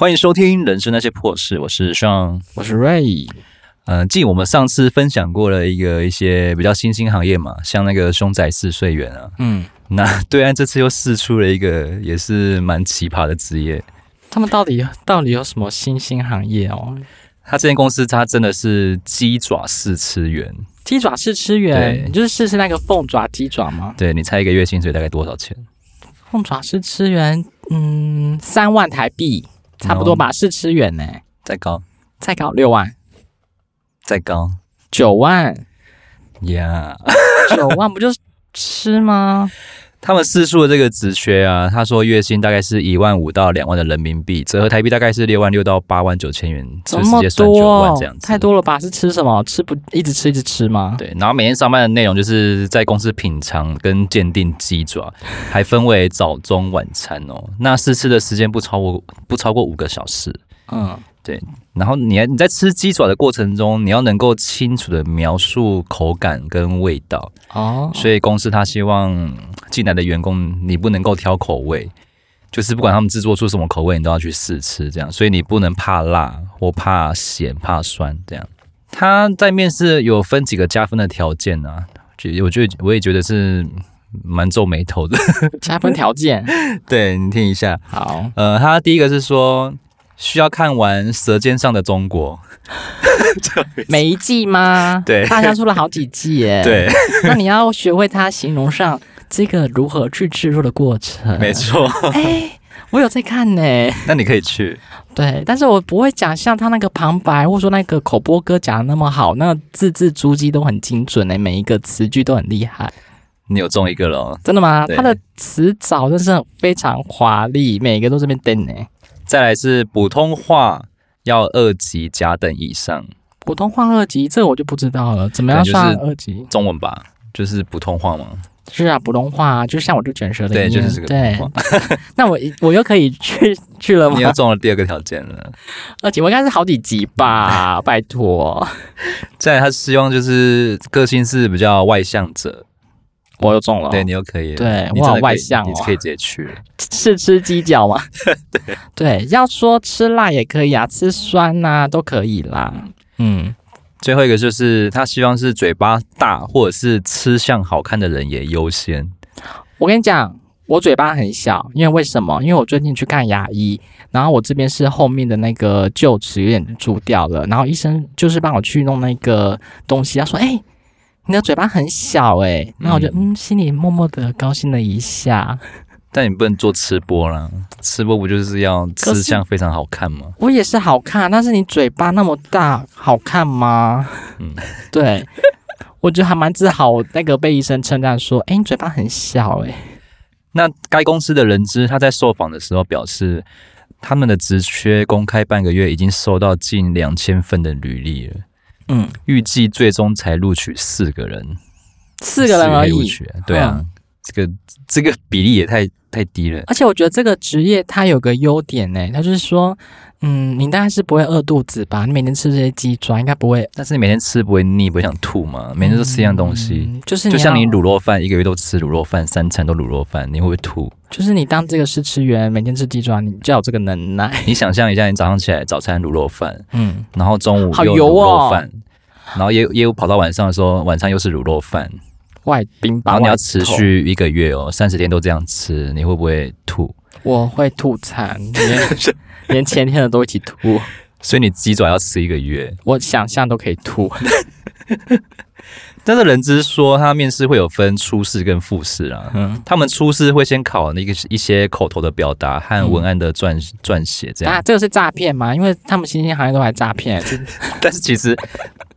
欢迎收听《人生那些破事》，我是 Sean，我是 Ray。嗯，继我们上次分享过了一个一些比较新兴行业嘛，像那个凶宅试睡员啊，嗯，那对岸这次又试出了一个也是蛮奇葩的职业。他们到底到底有什么新兴行业哦？他这间公司，他真的是鸡爪试吃员。鸡爪试吃员，你就是试吃那个凤爪鸡爪吗？对，你猜一个月薪水大概多少钱？凤爪试吃员，嗯，三万台币。差不多吧，试吃员呢？再高，再高六万，再高。九万，呀，九万不就是吃吗？他们四处的这个职缺啊，他说月薪大概是一万五到两万的人民币，折合台币大概是六万六到八万九千元，直接算九万，这样子太多了吧？是吃什么？吃不一直吃一直吃吗？对，然后每天上班的内容就是在公司品尝跟鉴定鸡爪，还分为早中晚餐哦。那试吃的时间不超过不超过五个小时，嗯。对，然后你你在吃鸡爪的过程中，你要能够清楚的描述口感跟味道哦。所以公司他希望进来的员工，你不能够挑口味，就是不管他们制作出什么口味，你都要去试吃这样。所以你不能怕辣或怕咸、怕酸这样。他在面试有分几个加分的条件啊，就我觉得我也觉得是蛮皱眉头的加分条件。对，你听一下，好，呃，他第一个是说。需要看完《舌尖上的中国》每一季吗？对，大家出了好几季耶。对，那你要学会它形容上这个如何去制作的过程。没错。哎、欸，我有在看呢。那你可以去。对，但是我不会讲像他那个旁白，或者说那个口播歌讲的那么好，那个字字珠玑都很精准呢，每一个词句都很厉害。你有中一个了？真的吗？他的词藻真是非常华丽，每一个都这边登呢。再来是普通话要二级甲等以上，普通话二级这我就不知道了，怎么样算二级？中文吧，就是普通话吗？是啊，普通话，就像我这卷舌的，对，就是这个普通话。那我我又可以 去去了吗？你又中了第二个条件了，二级我应该是好几级吧？拜托。再来，他希望就是个性是比较外向者。我又中了，对，你又可以，对，我好外向，你可以直接去试吃鸡脚吗？对 对，要说吃辣也可以啊，吃酸呐、啊、都可以啦。嗯，最后一个就是他希望是嘴巴大或者是吃相好看的人也优先。我跟你讲，我嘴巴很小，因为为什么？因为我最近去看牙医，然后我这边是后面的那个臼齿有点蛀掉了，然后医生就是帮我去弄那个东西，他说：“哎、欸。”你的嘴巴很小哎、欸，那我就嗯，心里默默的高兴了一下。但你不能做吃播啦，吃播不就是要吃相非常好看吗？我也是好看，但是你嘴巴那么大，好看吗？嗯，对，我觉得还蛮自豪。那个被医生称赞说：“哎、欸，你嘴巴很小哎、欸。”那该公司的人资他在受访的时候表示，他们的职缺公开半个月，已经收到近两千份的履历了。嗯，预计最终才录取四个人，四个人而已。对啊，嗯、这个这个比例也太太低了。而且我觉得这个职业它有个优点呢，它就是说，嗯，你大概是不会饿肚子吧？你每天吃这些鸡爪应该不会，但是你每天吃不会腻，不会想吐吗？每天都吃一样东西，嗯、就是就像你卤肉饭，一个月都吃卤肉饭，三餐都卤肉饭，你会不会吐？就是你当这个试吃员，每天吃鸡爪，你就有这个能耐。你想象一下，你早上起来早餐卤肉饭，嗯，然后中午又卤肉饭，哦、然后也也有跑到晚上的时候，晚上又是卤肉饭，外宾，然后你要持续一个月哦，三十天都这样吃，你会不会吐？我会吐痰，连连前天的都一起吐。所以你鸡爪要吃一个月，我想象都可以吐。但是人资说，他面试会有分初试跟复试啊。嗯，他们初试会先考那个一些口头的表达和文案的撰撰写，这样啊，这个是诈骗吗？因为他们新兴行业都还诈骗。但是其实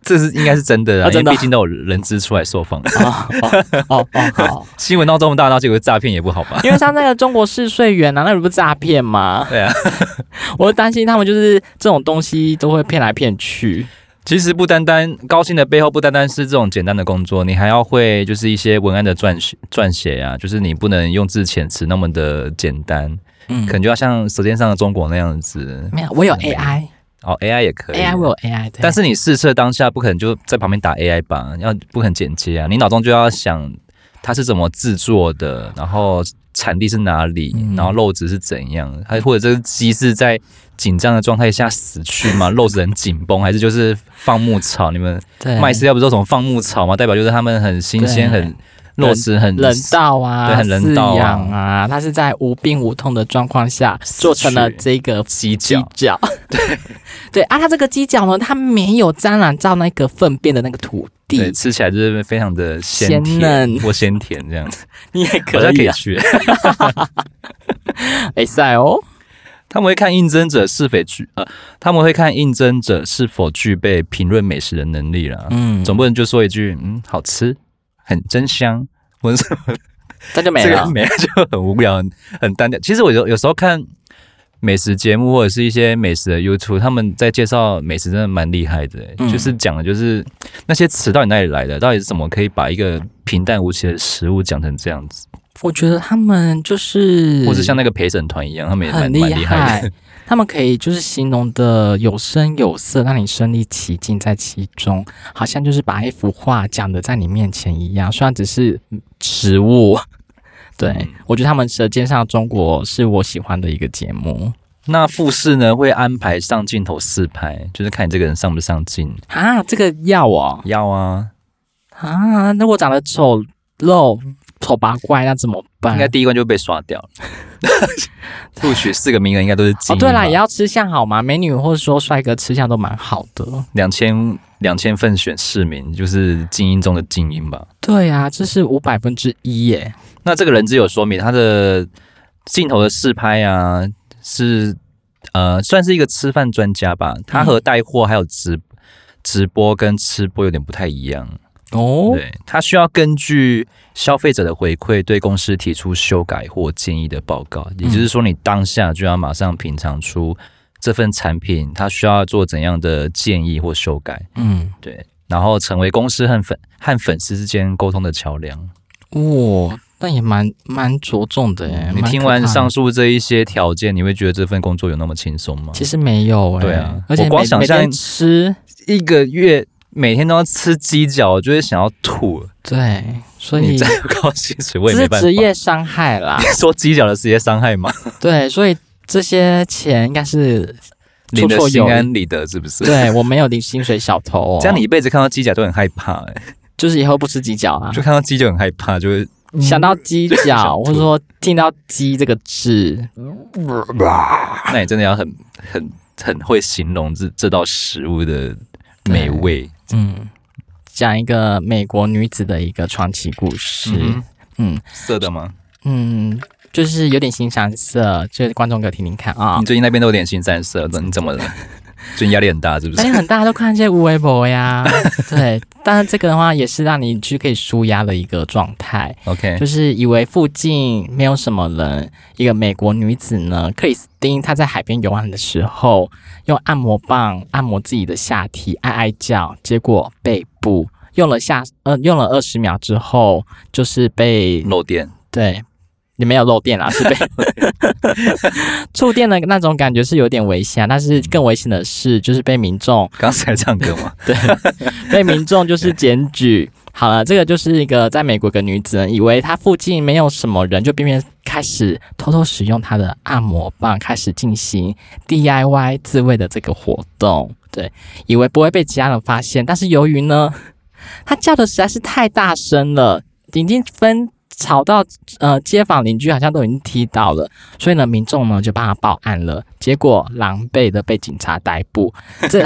这是应该是真的啊，因为毕竟都有人资出来受访。哦哦哦，好，新闻闹这么大，那结果诈骗也不好吧？因为像那个中国试睡员啊，那不是诈骗吗？对啊，我担心他们就是这种东西都会骗来骗去。其实不单单高薪的背后，不单单是这种简单的工作，你还要会就是一些文案的撰写撰写啊，就是你不能用字遣词那么的简单，嗯，可能就要像舌尖上的中国那样子。没有，我有 AI，哦，AI 也可以，AI 我有 AI，但是你试测当下不可能就在旁边打 AI 吧，要不可能剪接啊，你脑中就要想它是怎么制作的，然后产地是哪里，嗯、然后肉质是怎样，还或者这个鸡是在紧张的状态下死去吗？肉质很紧绷，还是就是放牧草？你们卖饲料不是说什么放牧草吗？代表就是他们很新鲜，很肉质很人道啊，对，很人道啊，啊。它是在无病无痛的状况下做成了这个鸡脚，脚。对对啊，它这个鸡脚呢，它没有沾染到那个粪便的那个土地，对，吃起来就是非常的鲜嫩或鲜甜这样子。你也可以，啊、可以学。哎塞哦，他们会看应征者是否具呃，他们会看应征者是否具备评论美食的能力啦。嗯，总不能就说一句嗯好吃，很真香，或者什么，这就没了，这个、没了就很无聊，很很单调。其实我有有时候看美食节目或者是一些美食的 YouTube，他们在介绍美食真的蛮厉害的、欸嗯，就是讲的就是那些词到底哪里来的，到底是怎么可以把一个平淡无奇的食物讲成这样子。我觉得他们就是，或者像那个陪审团一样，他们也蛮很厉害，害。他们可以就是形容的有声有色，让你身临其境在其中，好像就是把一幅画讲的在你面前一样。虽然只是食物，对、嗯、我觉得他们《舌尖上的中国》是我喜欢的一个节目。那复试呢，会安排上镜头试拍，就是看你这个人上不上镜啊？这个要啊，要啊啊！那我长得丑陋。丑八怪，那怎么办？应该第一关就被刷掉了。录取四个名额应该都是精英。哦，对啦，也要吃相好吗？美女或者说帅哥吃相都蛮好的。两千两千份选市民，就是精英中的精英吧？对啊，这是五百分之一耶。那这个人只有说明他的镜头的试拍啊，是呃，算是一个吃饭专家吧？他和带货还有直直播跟吃播有点不太一样。哦，对，他需要根据消费者的回馈，对公司提出修改或建议的报告。也就是说，你当下就要马上品尝出这份产品，它需要做怎样的建议或修改。嗯，对，然后成为公司和粉和粉丝之间沟通的桥梁。哇，那也蛮蛮着重的哎。你听完上述这一些条件，你会觉得这份工作有那么轻松吗？其实没有，对啊，而且我光想象吃一个月。每天都要吃鸡脚，我就会想要吐。对，所以你再高薪水我也没办法。职业伤害啦。说鸡脚的职业伤害吗？对，所以这些钱应该是你的心安理得，是不是？对，我没有领薪水小偷哦。这样你一辈子看到鸡脚都很害怕哎、欸，就是以后不吃鸡脚啊。就看到鸡就很害怕，就会想到鸡脚，或者说听到“鸡”这个字，那你真的要很很很会形容这这道食物的美味。嗯，讲一个美国女子的一个传奇故事。嗯，嗯，色的吗？嗯，就是有点腥膻色，就是观众给我听听看啊。你最近那边都有点腥膻色，你怎么了？最近压力很大，是不是？压力很大，都看这些无微博呀。对，但是这个的话也是让你去可以舒压的一个状态。OK，就是以为附近没有什么人，一个美国女子呢，克里斯汀，她在海边游玩的时候，用按摩棒按摩自己的下体，哀哀叫，结果背部用了下呃用了二十秒之后，就是被漏电。对。你没有漏电啦，是被触电的那种感觉是有点危险，但是更危险的是，就是被民众刚才唱歌吗？对，被民众就是检举。好了，这个就是一个在美国的女子，以为她附近没有什么人，就偏偏开始偷偷使用她的按摩棒，开始进行 DIY 自慰的这个活动。对，以为不会被其他人发现，但是由于呢，她叫的实在是太大声了，已经分。吵到呃，街坊邻居好像都已经踢到了，所以呢，民众呢就帮他报案了，结果狼狈的被警察逮捕。这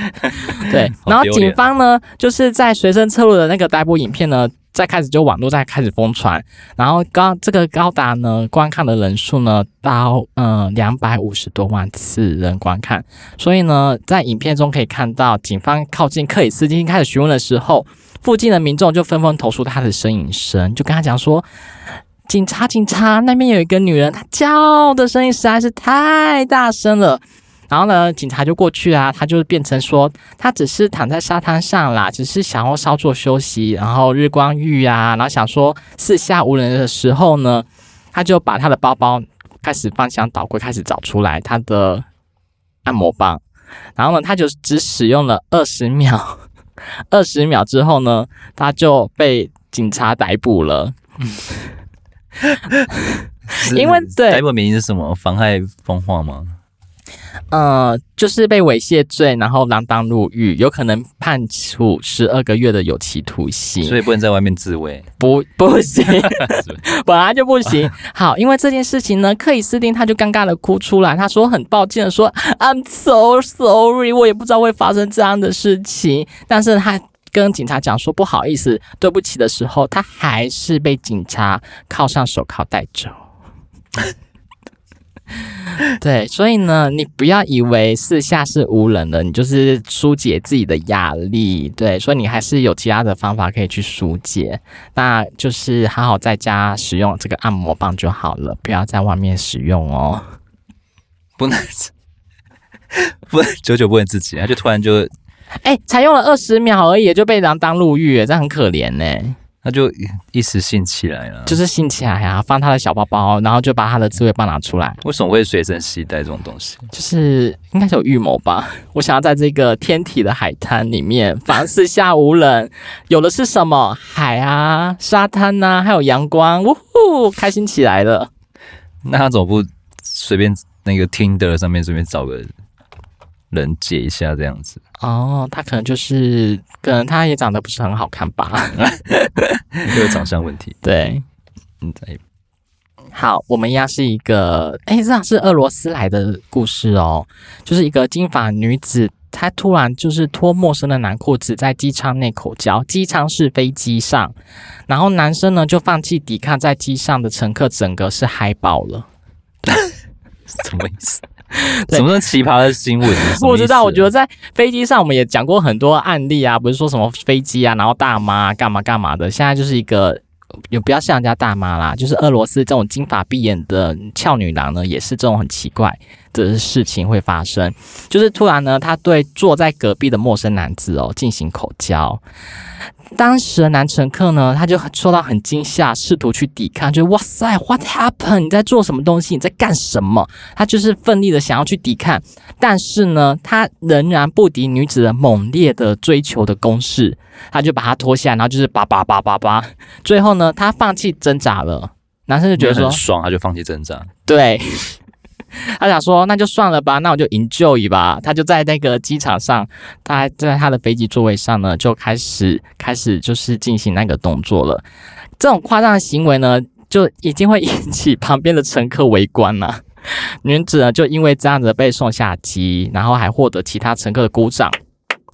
对，然后警方呢就是在随身侧录的那个逮捕影片呢，再开始就网络再开始疯传，然后高这个高达呢观看的人数呢到呃两百五十多万次人观看，所以呢，在影片中可以看到警方靠近克里斯汀开始询问的时候。附近的民众就纷纷投诉他的呻吟声，就跟他讲说：“警察，警察，那边有一个女人，她叫的声音实在是太大声了。”然后呢，警察就过去啊，他就变成说：“他只是躺在沙滩上啦，只是想要稍作休息，然后日光浴啊，然后想说四下无人的时候呢，他就把他的包包开始翻箱倒柜，开始找出来他的按摩棒，然后呢，他就只使用了二十秒。”二十秒之后呢，他就被警察逮捕了。因为对逮捕名义是什么？妨害风化吗？呃，就是被猥亵罪，然后锒铛入狱，有可能判处十二个月的有期徒刑，所以不能在外面自慰，不不行，本来就不行。好，因为这件事情呢，克里斯汀他就尴尬的哭出来，他说很抱歉的说，I'm so sorry，我也不知道会发生这样的事情，但是他跟警察讲说不好意思，对不起的时候，他还是被警察铐上手铐带走。对，所以呢，你不要以为四下是无人的，你就是疏解自己的压力。对，所以你还是有其他的方法可以去疏解，那就是好好在家使用这个按摩棒就好了，不要在外面使用哦。不能，不能久久不能自己，他就突然就，哎、欸，才用了二十秒而已，就被人当入狱，这很可怜呢。他就一时兴起来了，就是兴起来啊，放他的小包包，然后就把他的自慰棒拿出来。为什么会随身携带这种东西？就是应该是有预谋吧。我想要在这个天体的海滩里面，凡四下无人，有的是什么海啊、沙滩啊，还有阳光，呜呼，开心起来了。那他怎么不随便那个 Tinder 上面随便找个人解一下这样子？哦，他可能就是，可能他也长得不是很好看吧，有长相问题。对，嗯，好，我们一样是一个，哎，这是俄罗斯来的故事哦，就是一个金发女子，她突然就是脱陌生的男裤子在机舱内口交，机舱是飞机上，然后男生呢就放弃抵抗，在机上的乘客整个是嗨爆了，什么意思？什么奇葩的新闻？不知道。我觉得在飞机上，我们也讲过很多案例啊，不是说什么飞机啊，然后大妈干嘛干嘛的。现在就是一个，也不要像人家大妈啦，就是俄罗斯这种金发碧眼的俏女郎呢，也是这种很奇怪的事情会发生。就是突然呢，他对坐在隔壁的陌生男子哦进行口交。当时的男乘客呢，他就受到很惊吓，试图去抵抗，就哇塞，What happened？你在做什么东西？你在干什么？他就是奋力的想要去抵抗，但是呢，他仍然不敌女子的猛烈的追求的攻势，他就把他脱下来，然后就是叭叭叭叭叭，最后呢，他放弃挣扎了。男生就觉得说很爽，他就放弃挣扎。对。他想说，那就算了吧，那我就 enjoy 吧。他就在那个机场上，他还在他的飞机座位上呢，就开始开始就是进行那个动作了。这种夸张的行为呢，就已经会引起旁边的乘客围观了。女子呢，就因为这样子被送下机，然后还获得其他乘客的鼓掌。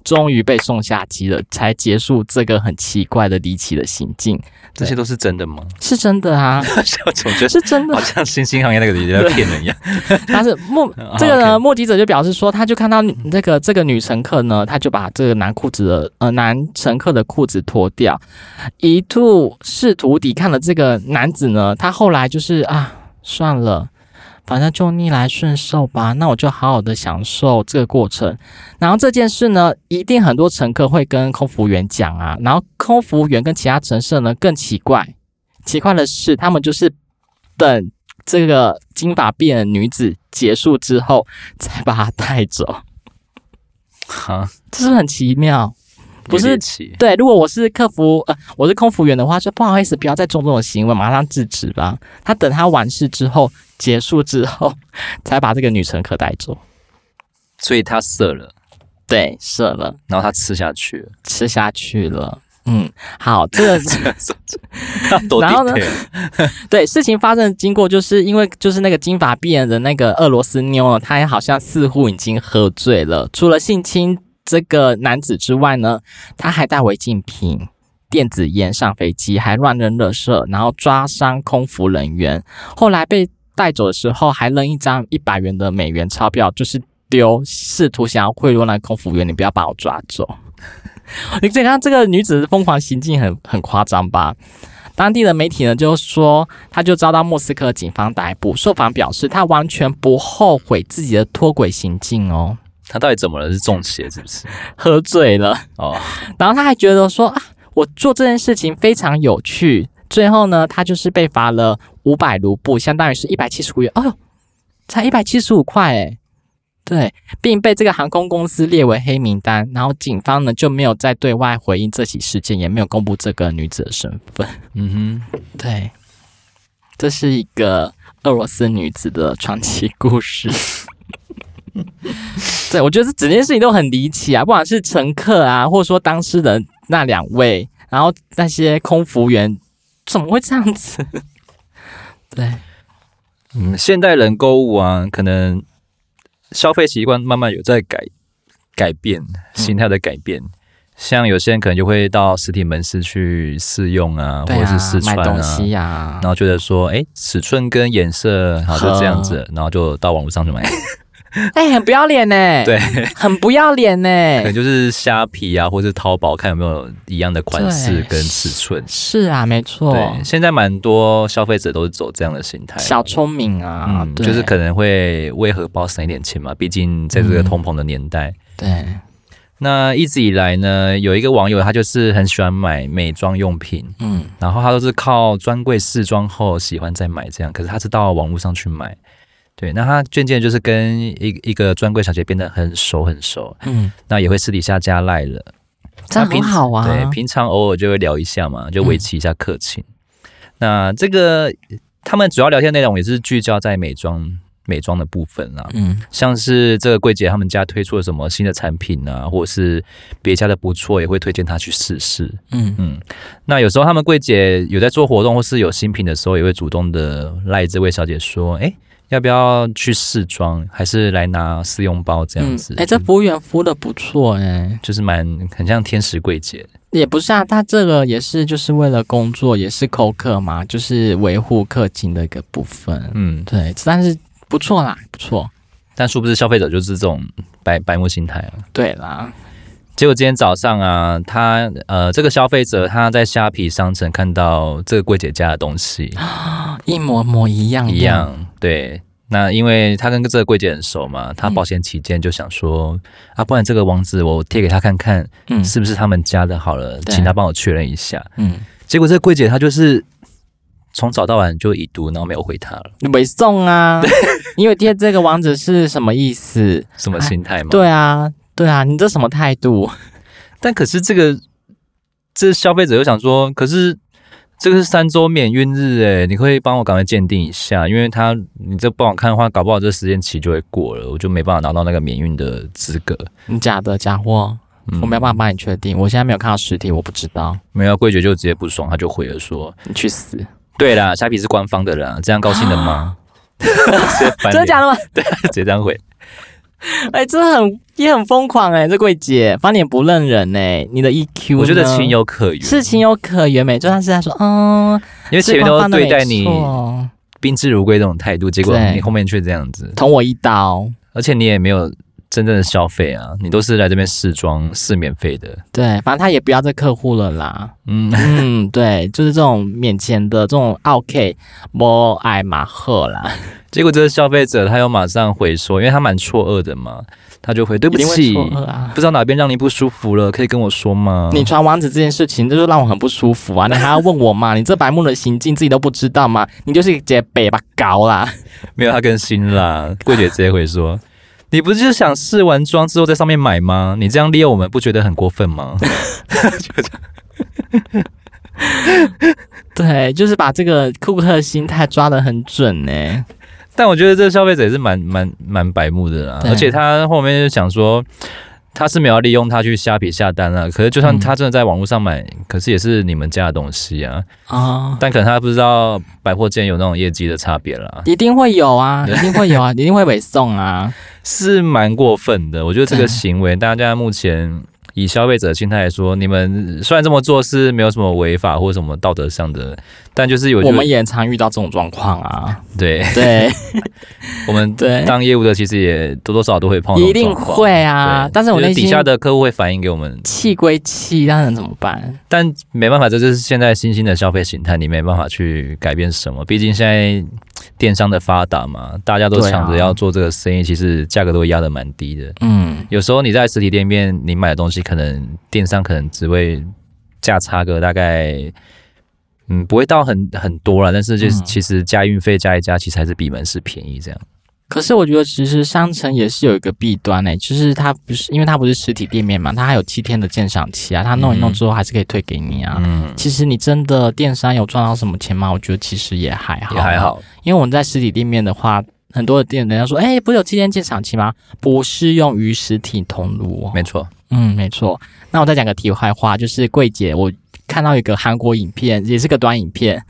终于被送下机了，才结束这个很奇怪的离奇的行径。这些都是真的吗？是真的啊，我总觉得是真的，好像新兴行业那个人在骗人一样。但是目这个呢，目击者就表示说，他就看到那个这个女乘客呢，他就把这个男裤子的呃男乘客的裤子脱掉，一度试图抵抗的这个男子呢，他后来就是啊，算了。反正就逆来顺受吧，那我就好好的享受这个过程。然后这件事呢，一定很多乘客会跟空服员讲啊。然后空服员跟其他乘客呢更奇怪，奇怪的是他们就是等这个金发碧眼女子结束之后，才把她带走。哈，这是很奇妙，不是？对，如果我是客服，呃，我是空服员的话，就不好意思，不要再做这种行为，马上制止吧。他等他完事之后。结束之后，才把这个女乘客带走，所以他射了，对，射了，然后他吃下去了，吃下去了，嗯，好，这个，然后呢，对，事情发生的经过，就是因为就是那个金发碧眼的那个俄罗斯妞呢，她也好像似乎已经喝醉了，除了性侵这个男子之外呢，他还带违禁品、电子烟上飞机，还乱扔垃圾，然后抓伤空服人员，后来被。带走的时候还扔一张一百元的美元钞票，就是丢，试图想要贿赂那空服员，你不要把我抓走。你看这个女子的疯狂行径很很夸张吧？当地的媒体呢就说，她就遭到莫斯科警方逮捕。受访表示，她完全不后悔自己的脱轨行径哦。她到底怎么了？是中邪是不是？喝醉了哦。然后他还觉得说啊，我做这件事情非常有趣。最后呢，他就是被罚了五百卢布，相当于是一百七十五元。哦呦，才一百七十五块诶，对，并被这个航空公司列为黑名单。然后警方呢就没有再对外回应这起事件，也没有公布这个女子的身份。嗯哼，对，这是一个俄罗斯女子的传奇故事。对，我觉得这整件事情都很离奇啊，不管是乘客啊，或者说当事人那两位，然后那些空服员，怎么会这样子？对，嗯，现代人购物啊，可能消费习惯慢慢有在改改变，心态的改变。嗯、像有些人可能就会到实体门市去试用啊，啊或者是试穿啊，买东西啊，然后觉得说，哎，尺寸跟颜色好就这样子，然后就到网络上去买。哎、欸，很不要脸呢，对，很不要脸呢。可能就是虾皮啊，或者是淘宝，看有没有一样的款式跟尺寸。是啊，没错。对，现在蛮多消费者都是走这样的心态，小聪明啊，嗯，就是可能会为荷包省一点钱嘛，毕竟在这个通膨的年代。嗯、对。那一直以来呢，有一个网友他就是很喜欢买美妆用品，嗯，然后他都是靠专柜试妆后喜欢再买这样，可是他是到网络上去买。对，那他渐渐就是跟一一个专柜小姐变得很熟很熟，嗯，那也会私底下加赖了，这样很好啊。对，平常偶尔就会聊一下嘛，就维持一下客情。嗯、那这个他们主要聊天内容也是聚焦在美妆美妆的部分啦，嗯，像是这个柜姐他们家推出了什么新的产品啊，或者是别家的不错，也会推荐她去试试。嗯嗯，那有时候他们柜姐有在做活动或是有新品的时候，也会主动的赖这位小姐说，哎。要不要去试妆，还是来拿试用包这样子？哎、嗯，欸，这服务员服务的不错哎、欸，就是蛮很像天使柜姐。也不是啊，他这个也是就是为了工作，也是扣客嘛，就是维护客情的一个部分。嗯，对，但是不错啦，不错。但殊不知消费者就是这种白白目心态啊。对啦，结果今天早上啊，他呃，这个消费者他在虾皮商城看到这个柜姐家的东西，一模模一样一样。对，那因为他跟这个柜姐很熟嘛，他保险起见就想说、嗯、啊，不然这个网址我贴给他看看，嗯，是不是他们家的？好了，请他帮我确认一下。嗯，结果这个柜姐她就是从早到晚就已读，然后没有回他了。你没送啊？因为贴这个网址是什么意思？什么心态吗？对啊，对啊，你这什么态度？但可是这个这消费者又想说，可是。这个是三周免运日诶，你可以帮我赶快鉴定一下，因为他你这不好看的话，搞不好这时间期就会过了，我就没办法拿到那个免运的资格。你假的假货，嗯、我没有办法帮你确定，我现在没有看到实体，我不知道。没有柜姐就直接不爽，他就回了说：“你去死。”对啦，虾皮是官方的啦，这样高兴的吗？真的假的吗？对，直接这样回。哎、欸，这很也很疯狂哎、欸，这柜姐翻脸不认人哎、欸，你的 EQ 我觉得情有可原，是情有可原没？就算是他说，嗯，因为前面都对待你宾至如归这种态度，结果你后面却这样子。捅我一刀，而且你也没有真正的消费啊，你都是来这边试妆是免费的，对，反正他也不要这客户了啦，嗯嗯，对，就是这种免钱的这种 OK，摩爱马赫啦。结果这个消费者他又马上回说，因为他蛮错愕的嘛，他就回对不起，啊、不知道哪边让你不舒服了，可以跟我说吗？你传网址这件事情，就是让我很不舒服啊！你还要问我吗？你这白目的行径自己都不知道吗？你就是一个北吧搞啦！没有他更新啦，柜姐直接回说，你不是就想试完妆之后在上面买吗？你这样利用我们不觉得很过分吗？对，就是把这个顾客心态抓得很准呢、欸。但我觉得这个消费者也是蛮蛮蛮白目的啦，而且他后面就想说，他是没有利用他去虾皮下单了。可是就算他真的在网络上买，嗯、可是也是你们家的东西啊。啊、哦！但可能他不知道百货间有那种业绩的差别啦。一定会有啊，一定会有啊，一定会委送啊，是蛮过分的。我觉得这个行为，大家目前。以消费者的心态来说，你们虽然这么做是没有什么违法或什么道德上的，但就是有我们也常遇到这种状况啊。对对，我们 对当业务的其实也多多少少都会碰到，一定会啊。但是我那底下的客户会反映给我们，气归气，那能怎么办？但没办法，这就是现在新兴的消费形态，你没办法去改变什么。毕竟现在电商的发达嘛，大家都抢着要做这个生意，其实价格都会压得蛮低的。嗯，有时候你在实体店面你买的东西。可能电商可能只会价差个大概，嗯，不会到很很多了，但是就是其实加运费加一加，其实还是比门市便宜这样。可是我觉得其实商城也是有一个弊端诶，就是它不是因为它不是实体店面嘛，它还有七天的鉴赏期啊，它弄一弄之后还是可以退给你啊。嗯，其实你真的电商有赚到什么钱吗？我觉得其实也还好，也还好。因为我们在实体店面的话，很多的店人家说，哎，不是有七天鉴赏期吗？不适用于实体通路。没错，嗯，没错。那我再讲个题外话，就是柜姐，我看到一个韩国影片，也是个短影片。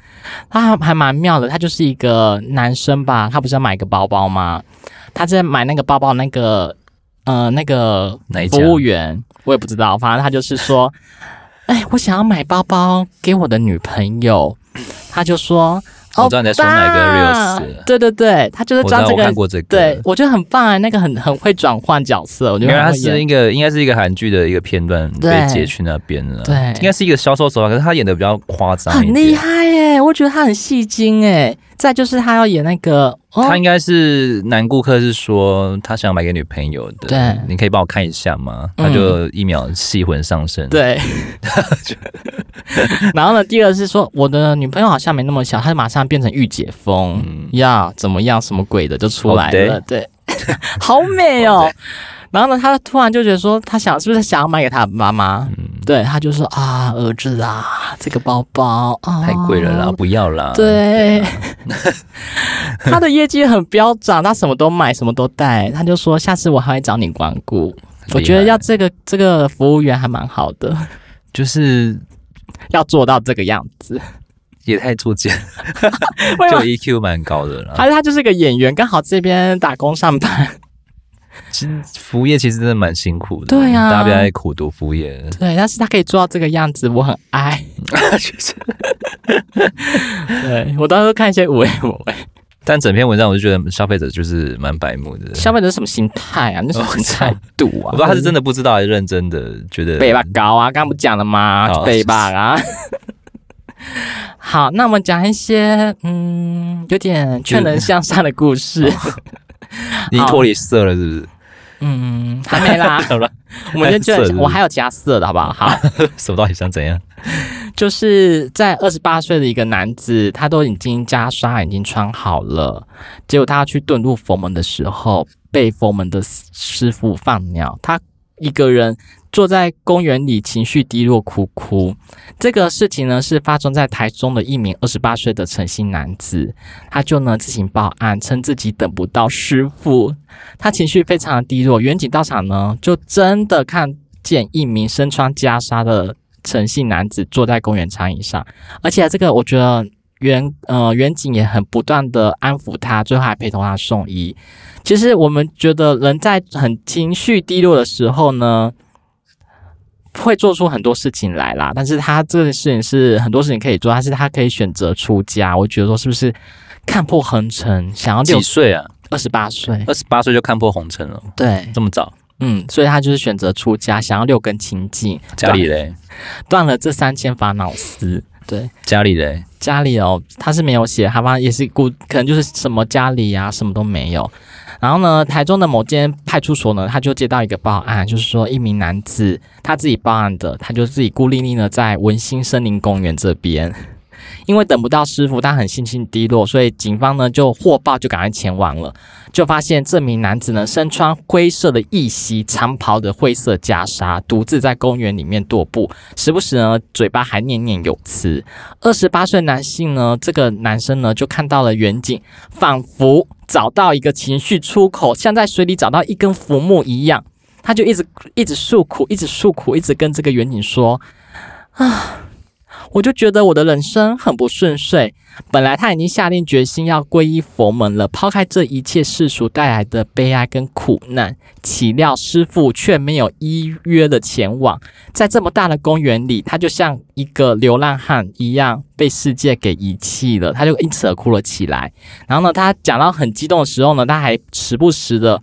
他还蛮妙的，他就是一个男生吧，他不是要买个包包吗？他在买那个包包，那个呃，那个服务员，我也不知道，反正他就是说，哎，我想要买包包给我的女朋友，他就说。我知道你在说哪个 reels，对对对，他就是装这个，我看过这个，对我觉得很棒啊，那个很很会转换角色，我觉得他是一个应该是一个韩剧的一个片段被截去那边了，对，应该是一个销售手法，可是他演的比较夸张，很厉害耶，我觉得他很戏精诶。再就是他要演那个，哦、他应该是男顾客，是说他想买给女朋友的，对，你可以帮我看一下吗？嗯、他就一秒戏魂上身，对。然后呢，第二是说我的女朋友好像没那么小，她就马上变成御姐风，呀、嗯，怎么样，什么鬼的就出来了，哦、对，好美哦。然后呢，他突然就觉得说，他想是不是想要买给他妈妈？嗯，对，他就说啊，儿子啊，这个包包啊，太贵了啦，不要啦。对，他的业绩很飙涨，他什么都买，什么都带。他就说，下次我还会找你光顾。我觉得要这个这个服务员还蛮好的，就是要做到这个样子，也太作贱，就 EQ 蛮高的了。还是他就是个演员，刚好这边打工上班。其实服务业其实真的蛮辛苦的，对呀、啊，大家不要再苦读服务业。对，但是他可以做到这个样子，我很爱。确 实，对我当时看一些五 A 五 A，但整篇文章我就觉得消费者就是蛮白目的。消费者是什么心态啊？那什么态度啊？我不知道他是真的不知道，还是认真的觉得北吧高啊？刚刚不讲了吗？北吧啊。好，那我们讲一些嗯，有点劝人向上的故事。你脱离色了是不是？嗯，还没啦。好了，我们先讲，我还有加色的好不好？好，手到底想怎样？就是在二十八岁的一个男子，他都已经袈裟已经穿好了，结果他要去遁入佛门的时候，被佛门的师傅放鸟，他一个人。坐在公园里，情绪低落，哭哭。这个事情呢，是发生在台中的一名二十八岁的陈姓男子，他就呢自行报案，称自己等不到师父，他情绪非常的低落。员警到场呢，就真的看见一名身穿袈裟的陈姓男子坐在公园长椅上，而且这个我觉得员呃员警也很不断的安抚他，最后还陪同他送医。其实我们觉得人在很情绪低落的时候呢。会做出很多事情来啦，但是他这件事情是很多事情可以做，但是他可以选择出家。我觉得说是不是看破红尘，想要几岁啊？二十八岁，二十八岁就看破红尘了。对，这么早，嗯，所以他就是选择出家，想要六根清净。家里嘞，断了这三千烦恼丝。对，家里嘞，家里哦，他是没有写，他妈也是故，可能就是什么家里呀、啊，什么都没有。然后呢，台中的某间派出所呢，他就接到一个报案，就是说一名男子他自己报案的，他就自己孤零零的在文心森林公园这边，因为等不到师傅，他很心情低落，所以警方呢就获报就赶快前往了，就发现这名男子呢身穿灰色的一袭长袍的灰色袈裟，独自在公园里面踱步，时不时呢嘴巴还念念有词。二十八岁男性呢，这个男生呢就看到了远景，仿佛。找到一个情绪出口，像在水里找到一根浮木一样，他就一直一直诉苦，一直诉苦，一直跟这个远景说：“啊，我就觉得我的人生很不顺遂。本来他已经下定决心要皈依佛门了，抛开这一切世俗带来的悲哀跟苦难，岂料师傅却没有依约的前往，在这么大的公园里，他就像一个流浪汉一样。”被世界给遗弃了，他就因此而哭了起来。然后呢，他讲到很激动的时候呢，他还时不时的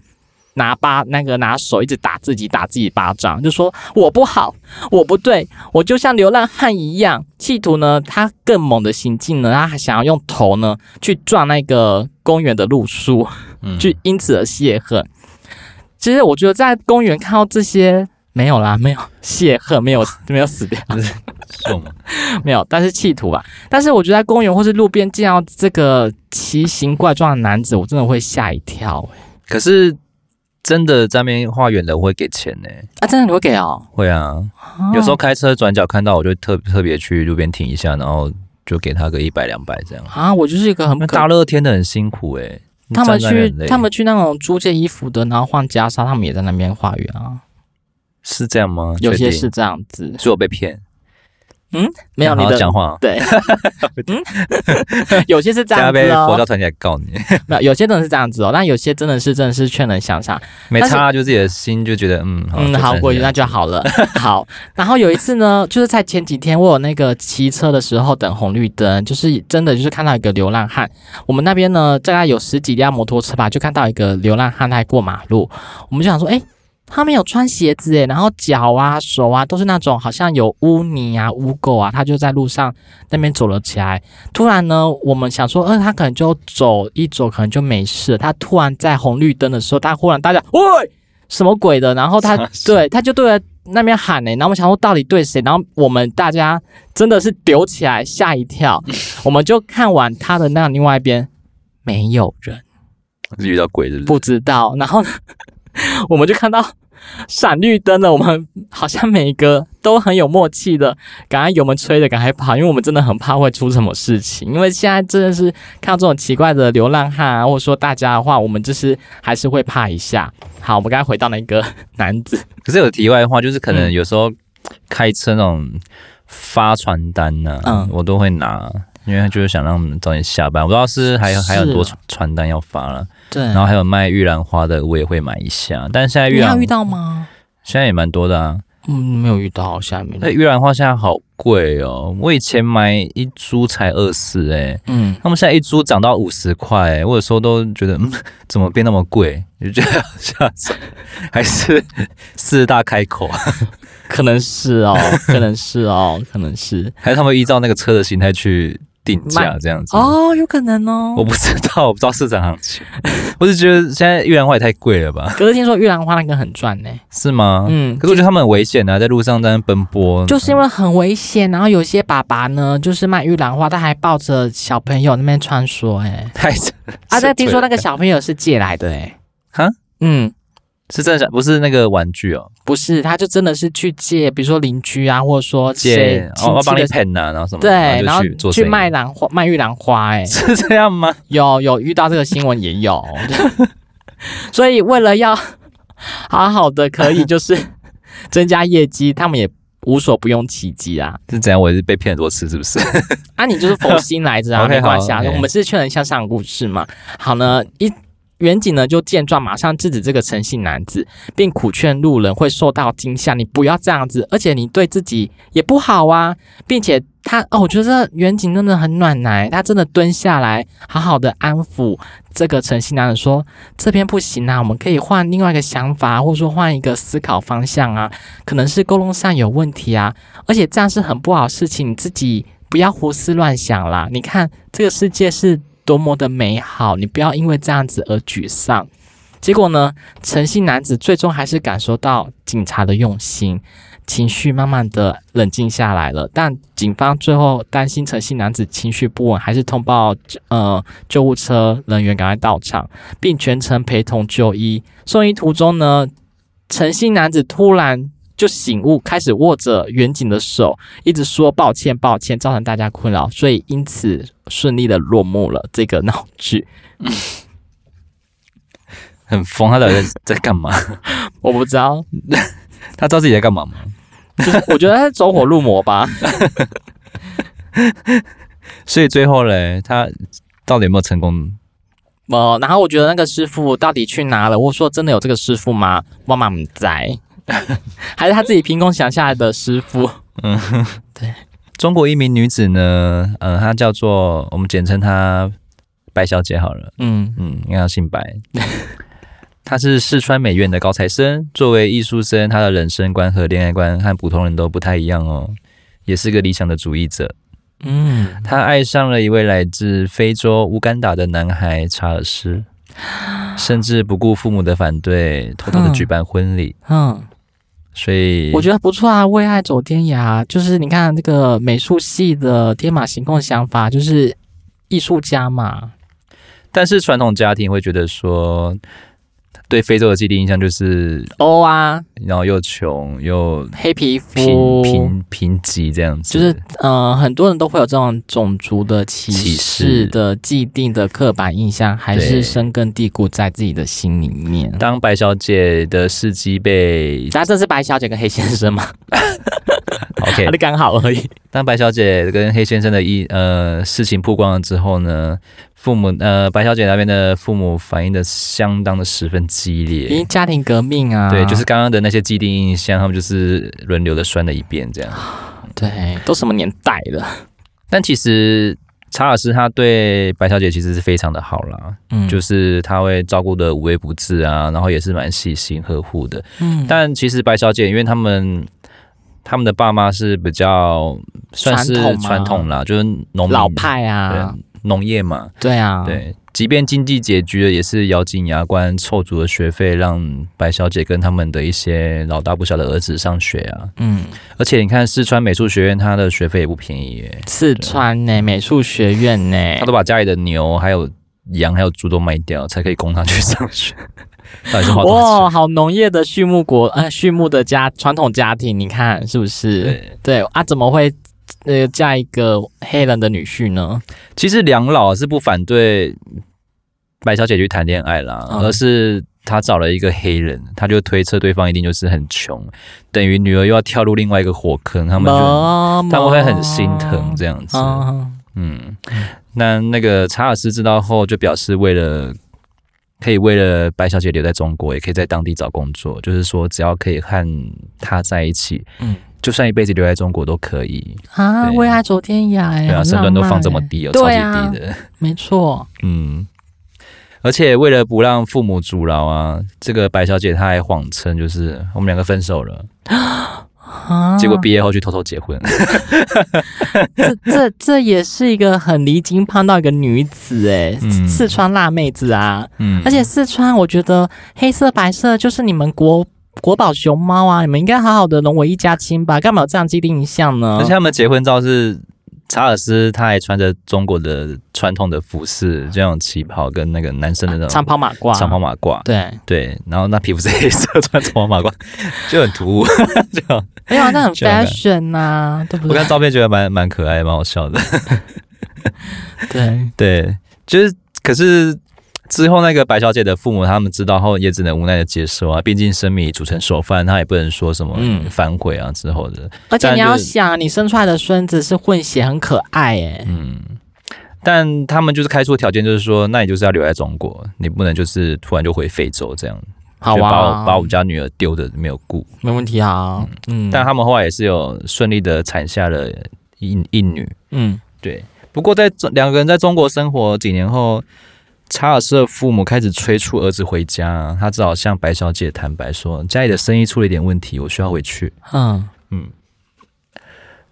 拿巴那个拿手一直打自己，打自己巴掌，就说我不好，我不对，我就像流浪汉一样。企图呢，他更猛的行径呢，他还想要用头呢去撞那个公园的路树，去因此而泄恨。其实我觉得在公园看到这些。没有啦，没有泄恨，没有没有死掉，没有，但是企图吧。但是我觉得在公园或是路边见到这个奇形怪状的男子，我真的会吓一跳、欸。可是真的在那边画圆的，我会给钱呢、欸。啊，真的你会给哦？会啊，有时候开车转角看到，我就特特别去路边停一下，然后就给他个一百两百这样。啊，我就是一个很大热天的很辛苦哎、欸。他们去他们去那种租借衣服的，然后换袈裟，他们也在那边画圆啊。是这样吗？有些是这样子，是我被骗。嗯，没有你的讲话。对，嗯，有些是这样子哦。佛教团体来告你，没有，有些真的是这样子哦。但有些真的是真的是劝人向上，没差，就自己的心就觉得嗯嗯好过去那就好了。好，然后有一次呢，就是在前几天我有那个骑车的时候等红绿灯，就是真的就是看到一个流浪汉。我们那边呢，大概有十几辆摩托车吧，就看到一个流浪汉在过马路，我们就想说，哎。他没有穿鞋子诶，然后脚啊、手啊都是那种好像有污泥啊、污垢啊，他就在路上那边走了起来。突然呢，我们想说，嗯，他可能就走一走，可能就没事。他突然在红绿灯的时候，他忽然大家喂，什么鬼的？然后他对他就对着那边喊诶，然后我们想说到底对谁？然后我们大家真的是丢起来吓一跳，我们就看完他的那另外一边没有人，是遇到鬼是不是？不知道。然后呢？我们就看到闪绿灯了，我们好像每一个都很有默契的，赶快油门吹的，赶快跑，因为我们真的很怕会出什么事情。因为现在真的是看到这种奇怪的流浪汉啊，或者说大家的话，我们就是还是会怕一下。好，我们刚才回到那个男子。可是有题外话，就是可能有时候开车那种发传单呢，嗯，我都会拿。因为就是想让我们早点下班，我不知道是还有还有很多传单要发了，对，然后还有卖玉兰花的，我也会买一下。但是现在玉兰，遇到吗？现在也蛮多的啊，嗯，没有遇到，下面那玉兰花现在好贵哦，我以前买一株才二十哎，嗯，他们现在一株涨到五十块，我有时候都觉得，嗯，怎么变那么贵？就觉得下次还是 四大开口。可能是哦，可能是哦，可能是，还是他们依照那个车的形态去。定价这样子哦，有可能哦，我不知道，我不知道市场行情，我是觉得现在玉兰花也太贵了吧？可是听说玉兰花那个很赚呢？是吗？嗯，可是我觉得他们很危险啊，在路上在那奔波，就是因为很危险，然后有些爸爸呢，就是卖玉兰花，他还抱着小朋友那边穿梭，哎，太扯啊！但听说那个小朋友是借来的，哎，哈，嗯。是真的，不是那个玩具哦，不是，他就真的是去借，比如说邻居啊，或者说借，我要帮你喷呐，然后什么，对，然后去卖兰花，卖玉兰花，哎，是这样吗？有有遇到这个新闻也有，所以为了要 好好的可以就是增加业绩，他们也无所不用其极啊。是怎样？我也是被骗很多次，是不是？啊，你就是佛心来着啊，没关系啊，我们是劝人向上的故事嘛。好呢，一。远景呢就见状，马上制止这个诚信男子，并苦劝路人会受到惊吓，你不要这样子，而且你对自己也不好啊，并且他哦，我觉得远景真的很暖男，他真的蹲下来，好好的安抚这个诚信男子说，这边不行啊，我们可以换另外一个想法，或者说换一个思考方向啊，可能是沟通上有问题啊，而且这样是很不好的事情，你自己不要胡思乱想啦，你看这个世界是。多么的美好，你不要因为这样子而沮丧。结果呢，陈姓男子最终还是感受到警察的用心，情绪慢慢的冷静下来了。但警方最后担心陈姓男子情绪不稳，还是通报呃救护车人员赶快到场，并全程陪同就医。送医途中呢，陈姓男子突然。就醒悟，开始握着远景的手，一直说抱歉，抱歉，造成大家困扰，所以因此顺利的落幕了这个闹剧。嗯，很疯，他到底在在干嘛？我不知道，他知道自己在干嘛吗？就是我觉得他是走火入魔吧。所以最后嘞，他到底有没有成功？哦，然后我觉得那个师傅到底去哪了？我说真的有这个师傅吗？妈妈不在。还是他自己凭空想下来的师傅。嗯，对。中国一名女子呢，呃，她叫做我们简称她白小姐好了。嗯嗯，应该要姓白。她是四川美院的高材生，作为艺术生，她的人生观和恋爱观和普通人都不太一样哦，也是个理想的主义者。嗯，她爱上了一位来自非洲乌干达的男孩查尔斯，甚至不顾父母的反对，偷偷的举办婚礼。嗯。所以我觉得不错啊，为爱走天涯，就是你看这个美术系的天马行空的想法，就是艺术家嘛。但是传统家庭会觉得说。对非洲的既定印象就是欧啊，然后又穷又黑皮肤、贫贫贫瘠这样子，就是呃，很多人都会有这种种族的歧视的既定的刻板印象，还是深根蒂固在自己的心里面。当白小姐的事迹被，那这是白小姐跟黑先生吗？OK，那刚好而已。当白小姐跟黑先生的一呃事情曝光了之后呢？父母呃，白小姐那边的父母反应的相当的十分激烈，因为家庭革命啊，对，就是刚刚的那些既定印象，他们就是轮流的酸了一遍，这样，对，都什么年代了？但其实查尔斯他对白小姐其实是非常的好啦，嗯，就是他会照顾的无微不至啊，然后也是蛮细心呵护的，嗯，但其实白小姐因为他们他们的爸妈是比较算是传统啦，就是农民老派啊。农业嘛，对啊，对，即便经济拮据了，也是咬紧牙关凑足了学费，让白小姐跟他们的一些老大不小的儿子上学啊。嗯，而且你看四川美术学院，它的学费也不便宜耶。四川呢，美术学院呢，他都把家里的牛、还有羊、还有猪都卖掉，才可以供他去上学。哇，好农业的畜牧国，呃，畜牧的家传统家庭，你看是不是？对，对啊，怎么会？呃，嫁一个黑人的女婿呢？其实梁老是不反对白小姐去谈恋爱啦，嗯、而是他找了一个黑人，他就推测对方一定就是很穷，等于女儿又要跳入另外一个火坑，他们就他们会很心疼这样子。啊、嗯，那那个查尔斯知道后，就表示为了可以为了白小姐留在中国，也可以在当地找工作，就是说只要可以和她在一起，嗯。就算一辈子留在中国都可以啊！为爱走天涯，哎，对啊，身段都放这么低哦，超级低的，没错。嗯，而且为了不让父母阻挠啊，这个白小姐她还谎称就是我们两个分手了 啊，结果毕业后去偷偷结婚。这这这也是一个很离经叛道一个女子哎，四川辣妹子啊，嗯，而且四川我觉得黑色白色就是你们国。国宝熊猫啊，你们应该好好的融为一家亲吧？干嘛有这样既定印象呢？而且他们结婚照是查尔斯，他还穿着中国的传统的服饰，这种旗袍跟那个男生的那种长袍马褂，长袍马褂，对对，然后那皮肤是黑色，穿长袍马褂就很突兀，这样没有，那很 fashion 呐、啊，对不对？我看照片觉得蛮蛮可爱，蛮好笑的。对 对，就是可是。之后，那个白小姐的父母他们知道后，也只能无奈的接受啊。毕竟生米煮成熟饭，他也不能说什么反悔啊。之后的，而且你要想，你生出来的孙子是混血，很可爱哎。嗯，但他们就是开出条件，就是说，那你就是要留在中国，你不能就是突然就回非洲这样。好啊，把我把我家女儿丢的没有顾，没问题啊。嗯，但他们后来也是有顺利的产下了一一女。嗯，对。不过在两个人在中国生活几年后。查尔斯的父母开始催促儿子回家，他只好向白小姐坦白说：“家里的生意出了一点问题，我需要回去。”嗯嗯，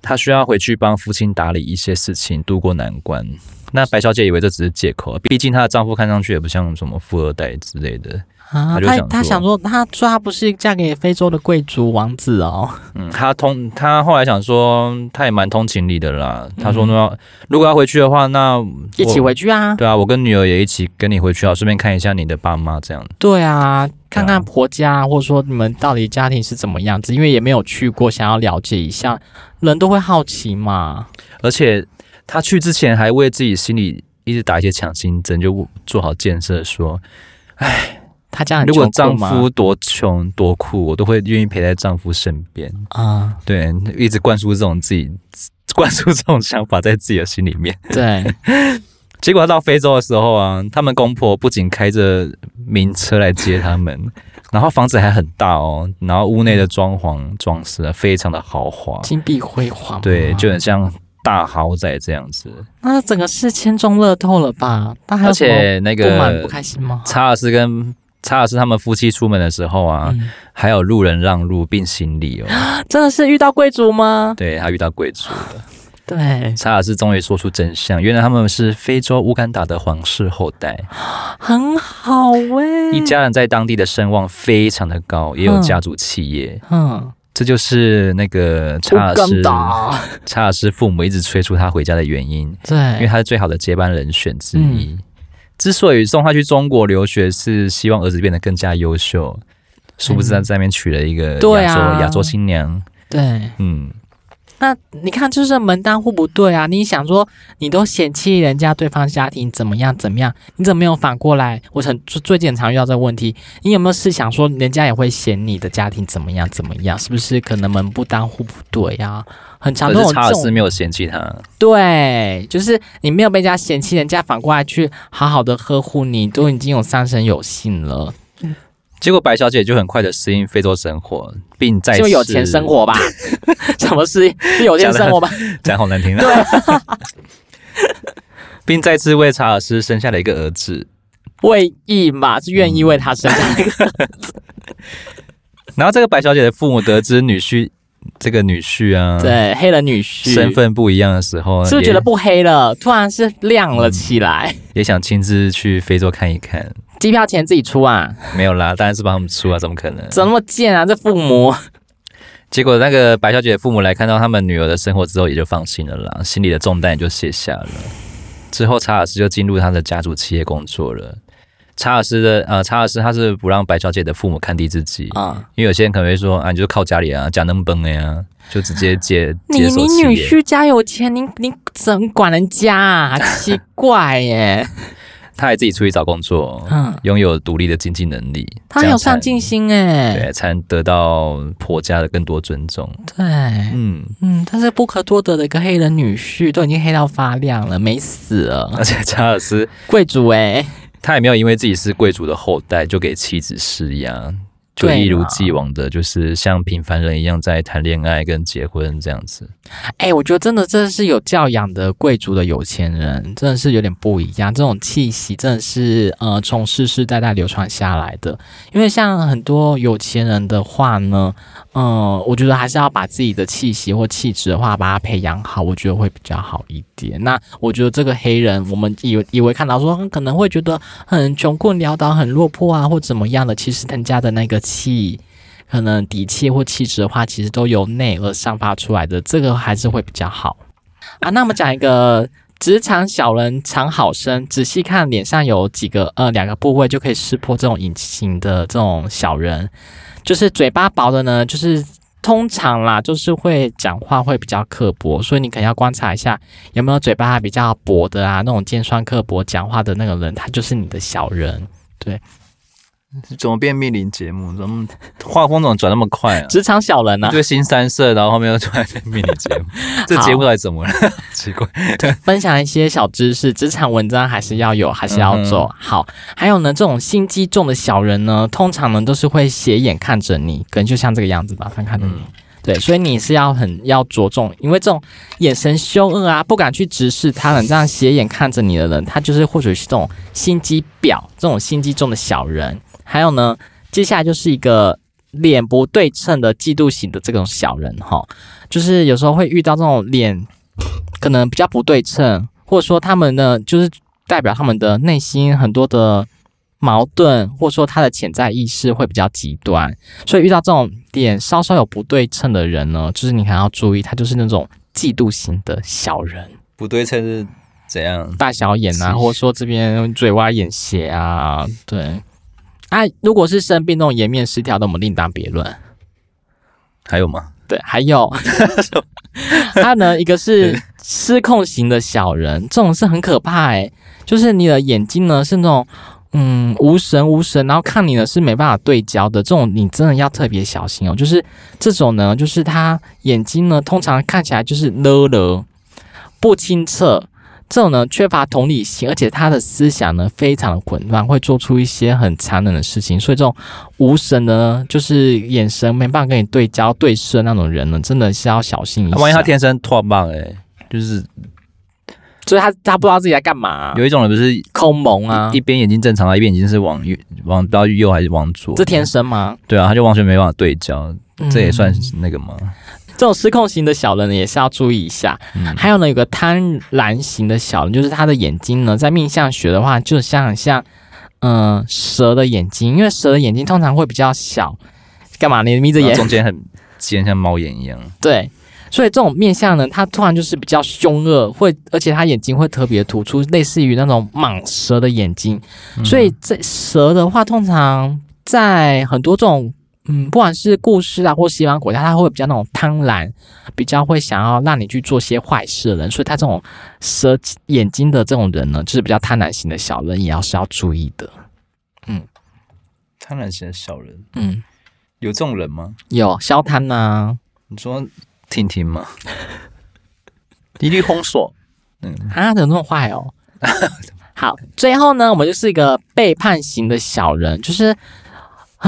他需要回去帮父亲打理一些事情，度过难关。那白小姐以为这只是借口，毕竟她的丈夫看上去也不像什么富二代之类的。啊，他他想说，她说她不是嫁给非洲的贵族王子哦。嗯，她通她后来想说，她也蛮通情理的啦。她说，那如果要回去的话，那一起回去啊。对啊，我跟女儿也一起跟你回去啊，顺便看一下你的爸妈这样。对啊，看看婆家，或者说你们到底家庭是怎么样子，因为也没有去过，想要了解一下，人都会好奇嘛。而且他去之前还为自己心里一直打一些强心针，就做好建设，说，哎。她家如果丈夫多穷多苦，我都会愿意陪在丈夫身边啊。对，一直灌输这种自己，灌输这种想法在自己的心里面。对，结果到非洲的时候啊，他们公婆不仅开着名车来接他们，然后房子还很大哦，然后屋内的装潢装饰啊，非常的豪华，金碧辉煌。对，就很像大豪宅这样子。那整个是千中乐透了吧？而且那个不满不开心吗？查尔斯跟查尔斯他们夫妻出门的时候啊，嗯、还有路人让路并行礼哦。真的是遇到贵族吗？对，他遇到贵族了。对，查尔斯终于说出真相，原来他们是非洲乌干达的皇室后代，很好喂、欸。一家人在当地的声望非常的高，也有家族企业。嗯，这就是那个查尔斯 查尔斯父母一直催促他回家的原因。对，因为他是最好的接班人选之一。嗯、之所以送他去中国留学，是希望儿子变得更加优秀。殊不知他在那边娶了一个亚洲亚、啊、洲新娘。对，嗯。那你看，就是门当户不对啊！你想说，你都嫌弃人家对方家庭怎么样怎么样，你怎么没有反过来？我很最近常遇到这个问题，你有没有试想说，人家也会嫌你的家庭怎么样怎么样？是不是可能门不当户不对呀、很常都有这种。查尔斯没有嫌弃他，对，就是你没有被人家嫌弃，人家反过来去好好的呵护你，都已经有三生有幸了。结果白小姐就很快的适应非洲生活，并再次就有钱生活吧？什么适应？是有钱生活吧？讲好难听啊！对，并再次为查尔斯生下了一个儿子。为意嘛，是愿意为他生下一个儿子。然后这个白小姐的父母得知女婿这个女婿啊，对黑人女婿身份不一样的时候，是不是觉得不黑了？突然是亮了起来，嗯、也想亲自去非洲看一看。机票钱自己出啊？没有啦，当然是帮他们出啊，怎么可能？怎么那么贱啊？这父母。结果那个白小姐的父母来看到他们女儿的生活之后，也就放心了啦，心里的重担也就卸下了。之后查尔斯就进入他的家族企业工作了。查尔斯的呃，查尔斯他是不让白小姐的父母看低自己啊，因为有些人可能会说啊，你就靠家里啊，家那么崩的呀，就直接接你你女婿家有钱，你你怎么管人家啊？奇怪耶。他还自己出去找工作，嗯，拥有独立的经济能力，他很有上进心哎，对，才能得到婆家的更多尊重。对，嗯嗯，他是不可多得的一个黑人女婿，都已经黑到发亮了，没死了。而且查尔斯贵族哎，他也没有因为自己是贵族的后代就给妻子施压。就一如既往的，就是像平凡人一样在谈恋爱跟结婚这样子。哎、欸，我觉得真的，真的是有教养的贵族的有钱人，真的是有点不一样。这种气息真的是呃，从世世代代流传下来的。因为像很多有钱人的话呢。嗯，我觉得还是要把自己的气息或气质的话，把它培养好，我觉得会比较好一点。那我觉得这个黑人，我们以为以为看到说可能会觉得很穷困潦倒、很落魄啊，或怎么样的，其实人家的那个气，可能底气或气质的话，其实都由内而散发出来的，这个还是会比较好啊。那我们讲一个职场小人藏好深，仔细看脸上有几个呃两个部位，就可以识破这种隐形的这种小人。就是嘴巴薄的呢，就是通常啦，就是会讲话会比较刻薄，所以你可能要观察一下有没有嘴巴比较薄的啊，那种尖酸刻薄讲话的那个人，他就是你的小人，对。怎么变密林节目？怎么画风怎么转那么快啊？职场小人啊，对，新三色，然后后面又突然变密林节目，这节目到底怎么了？奇怪。对，分享一些小知识，职场文章还是要有，还是要做、嗯、好。还有呢，这种心机重的小人呢，通常呢都是会斜眼看着你，可能就像这个样子吧，翻看着你。嗯、对，所以你是要很要着重，因为这种眼神凶恶啊，不敢去直视他人，这样斜眼看着你的人，他就是或许是这种心机婊，这种心机重的小人。还有呢，接下来就是一个脸不对称的嫉妒型的这种小人哈，就是有时候会遇到这种脸可能比较不对称，或者说他们呢，就是代表他们的内心很多的矛盾，或者说他的潜在意识会比较极端，所以遇到这种脸稍稍有不对称的人呢，就是你还要注意，他就是那种嫉妒型的小人。不对称是怎样？大小眼啊，或者说这边嘴歪眼斜啊，对。啊，如果是生病那种颜面失调的，我们另当别论。还有吗？对，还有。他 呢，一个是失控型的小人，这种是很可怕哎、欸。就是你的眼睛呢是那种嗯无神无神，然后看你呢是没办法对焦的，这种你真的要特别小心哦。就是这种呢，就是他眼睛呢通常看起来就是勒勒不清澈。这种呢缺乏同理心，而且他的思想呢非常的混乱，会做出一些很残忍的事情。所以这种无神的呢，就是眼神没办法跟你对焦对视的那种人呢，真的是要小心一下。万一他天生脱棒哎，就是，所以他他不知道自己在干嘛、啊。有一种人不是空蒙啊，一边眼睛正常啊，一边眼睛是往右往不知道右还是往左？这天生吗？对啊，他就完全没办法对焦，这也算是那个吗？嗯这种失控型的小人呢，也是要注意一下。嗯、还有呢，有个贪婪型的小人，就是他的眼睛呢，在命相学的话，就像像嗯蛇的眼睛，因为蛇的眼睛通常会比较小。干嘛？你眯着眼？中间很尖像猫眼一样。对，所以这种面相呢，它突然就是比较凶恶，会而且它眼睛会特别突出，类似于那种蟒蛇的眼睛。所以这蛇的话，通常在很多这种。嗯，不管是故事啊，或西方国家，他会比较那种贪婪，比较会想要让你去做些坏事的人，所以他这种蛇眼睛的这种人呢，就是比较贪婪型的小人，也要是要注意的。嗯，贪婪型的小人，嗯，有这种人吗？有，肖贪呐。你说婷婷吗？一律封锁。嗯，啊，怎么那么坏哦？好，最后呢，我们就是一个背叛型的小人，就是。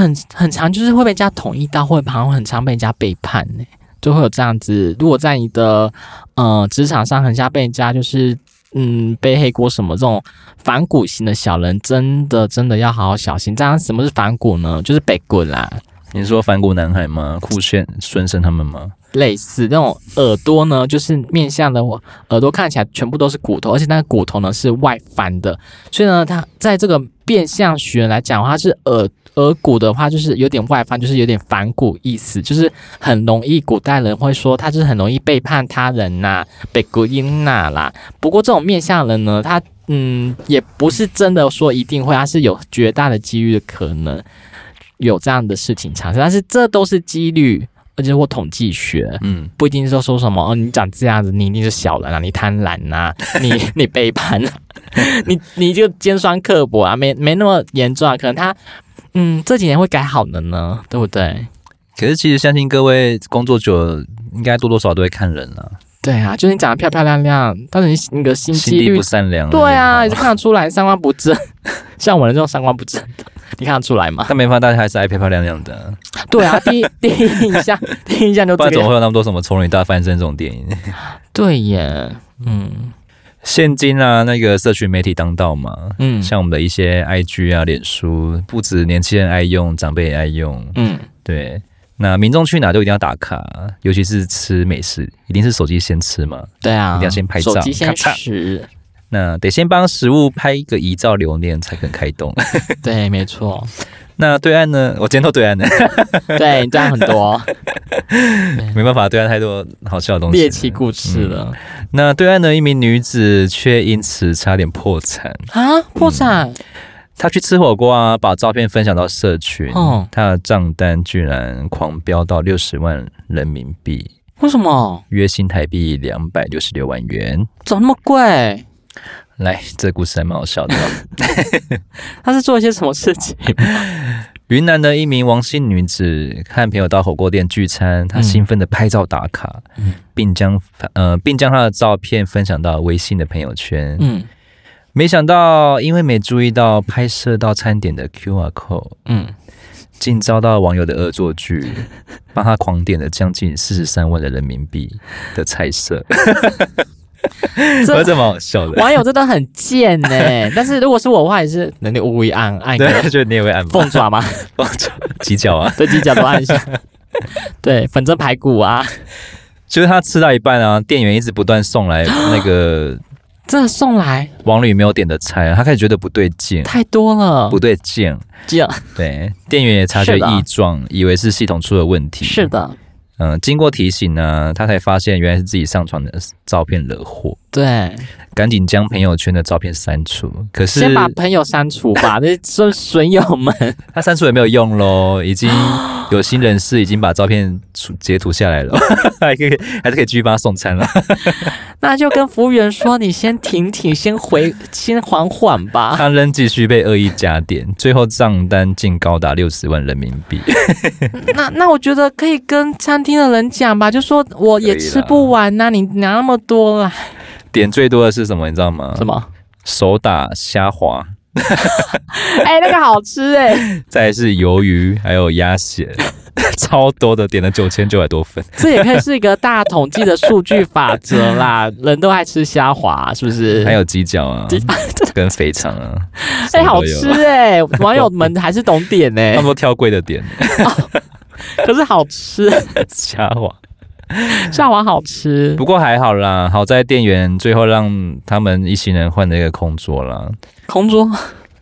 很很常，就是会被人家捅一刀，或者好像很常被人家背叛呢，就会有这样子。如果在你的呃职场上，很像被人家就是嗯背黑锅什么这种反骨型的小人，真的真的要好好小心。这样什么是反骨呢？就是背骨啦。你是说反骨男孩吗？酷炫、孙生他们吗？类似那种耳朵呢，就是面向的，我耳朵看起来全部都是骨头，而且那个骨头呢是外翻的，所以呢，它在这个变相学来讲，它是耳耳骨的话，就是有点外翻，就是有点反骨意思，就是很容易古代人会说他就是很容易背叛他人呐、啊，背骨音呐啦。不过这种面相人呢，他嗯也不是真的说一定会，他是有绝大的几率的可能有这样的事情产生，但是这都是几率。而且我统计学，嗯，不一定说说什么哦，你长这样子，你一定是小人啊，你贪婪呐，你你背叛啊，你你就尖酸刻薄啊，没没那么严重啊，可能他，嗯，这几年会改好的呢，对不对？可是其实相信各位工作久了，应该多多少少都会看人了。对啊，就是你长得漂漂亮亮，但是你那个心机不善良，对啊，也是看得出来三观不正，像我的这种三观不正的。你看得出来吗？但没办法，大家还是爱漂漂亮亮的。对啊，第一 第一印象，第一印象就不然怎么会有那么多什么丑女大翻身这种电影？对耶，嗯，现今啊，那个社群媒体当道嘛，嗯，像我们的一些 IG 啊、脸书，不止年轻人爱用，长辈也爱用，嗯，对。那民众去哪都一定要打卡，尤其是吃美食，一定是手机先吃嘛。对啊，一定要先拍照，手机先吃。那得先帮食物拍一个遗照留念，才肯开动。对，没错。那对岸呢？我今天都对岸的。对，你对岸很多，没办法，对岸太多好笑的东西，猎奇故事了。嗯、那对岸的一名女子却因此差点破产啊！破产？她、嗯、去吃火锅啊，把照片分享到社群，哦、她的账单居然狂飙到六十万人民币。为什么？月薪台币两百六十六万元，怎么那么贵？来，这故事还蛮好笑的。他是做了些什么事情？云南的一名王姓女子和朋友到火锅店聚餐，她兴奋的拍照打卡，嗯、并将呃并将她的照片分享到微信的朋友圈。嗯，没想到因为没注意到拍摄到餐点的 QR code，嗯，竟遭到网友的恶作剧，帮她狂点了将近四十三万的人民币的菜色。这这么好笑的，网友真的很贱呢、欸。但是如果是我的话，也是能力无一按按一个，对，就你也会按凤爪吗？凤爪、鸡脚啊，对，鸡脚都按一下。对，粉蒸排骨啊，就是他吃到一半啊，店员一直不断送来那个，这送来？王吕没有点的菜，他开始觉得不对劲，太多了，不对劲，这样。对，店员也察觉异状，以为是系统出了问题，是的。嗯，经过提醒呢，他才发现原来是自己上传的照片惹祸。对，赶紧将朋友圈的照片删除。可是先把朋友删除吧，那损损友们。他删除也没有用喽，已经 有心人士已经把照片截图下来了，还可以还是可以继续帮他送餐了。那就跟服务员说：“你先停停，先回，先缓缓吧。”他仍继续被恶意加点，最后账单竟高达六十万人民币。那那我觉得可以跟餐厅的人讲吧，就说我也吃不完呐、啊，你拿那么多来。点最多的是什么？你知道吗？什么？手打虾滑。哎、欸，那个好吃哎、欸。再来是鱿鱼，还有鸭血，超多的，点了九千九百多份。这也可以是一个大统计的数据法则啦。人都爱吃虾滑，是不是？还有鸡脚啊，跟肥肠啊。哎、欸，好吃哎、欸！网友们还是懂点呢、欸。他们都挑贵的点、哦，可是好吃虾滑。下碗好吃，不过还好啦。好在店员最后让他们一行人换了一个空桌啦。空桌，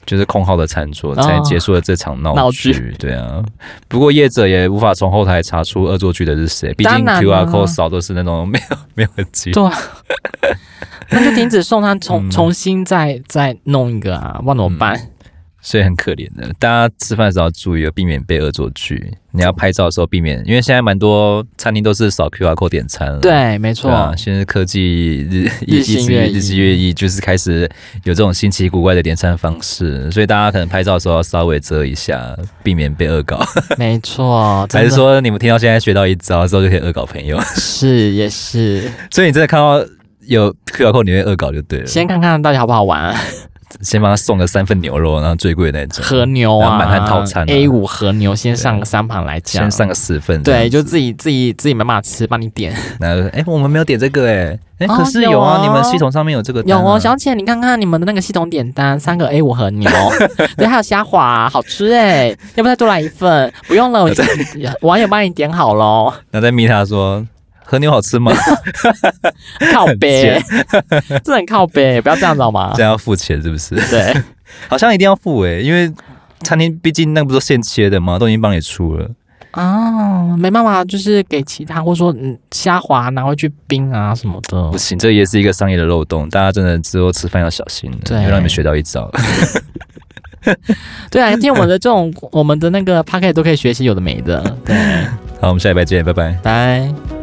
就是空号的餐桌，才结束了这场闹剧。哦、对啊，不过业者也无法从后台查出恶作剧的是谁，毕竟 QR code 扫都是那种 没有没有机。对、啊，那就停止送他重，重重新再再弄一个啊，不然怎么办？嗯所以很可怜的，大家吃饭的时候要注意，避免被恶作剧。你要拍照的时候避免，因为现在蛮多餐厅都是扫 QR code 点餐了。对，没错。啊，现在科技日日新月日新月异，就是开始有这种新奇古怪的点餐方式，所以大家可能拍照的时候要稍微遮一下，避免被恶搞。没错，还是说你们听到现在学到一招之后就可以恶搞朋友？是，也是。所以你真的看到有 QR code，你会恶搞就对了。先看看到底好不好玩啊。先帮他送个三份牛肉，然后最贵的那种和牛啊，满汉套餐、啊、A 五和牛，先上个三盘来讲，先上个十份，对，就自己自己自己没办法吃，帮你点。然后哎、欸，我们没有点这个哎、欸，哎、欸，可是有啊，哦、你们系统上面有这个、啊、有哦，小姐，你看看你们的那个系统点单，三个 A 五和牛，对，还有虾滑，好吃哎，要不再多来一份？不用了，我网友 帮你点好喽。然后再密他说。和牛好吃吗？靠背，这很靠背，不要这样子好吗？这样要付钱是不是？对，好像一定要付诶，因为餐厅毕竟那不是现切的嘛，都已经帮你出了哦，没办法，就是给其他，或者说嗯虾滑拿回去冰啊什么的，不行，这也是一个商业的漏洞，大家真的之后吃饭要小心，对，要让你们学到一招。对啊，今天我们的这种，我们的那个 Podcast 都可以学习有的没的，对，好，我们下礼拜见，拜拜，拜。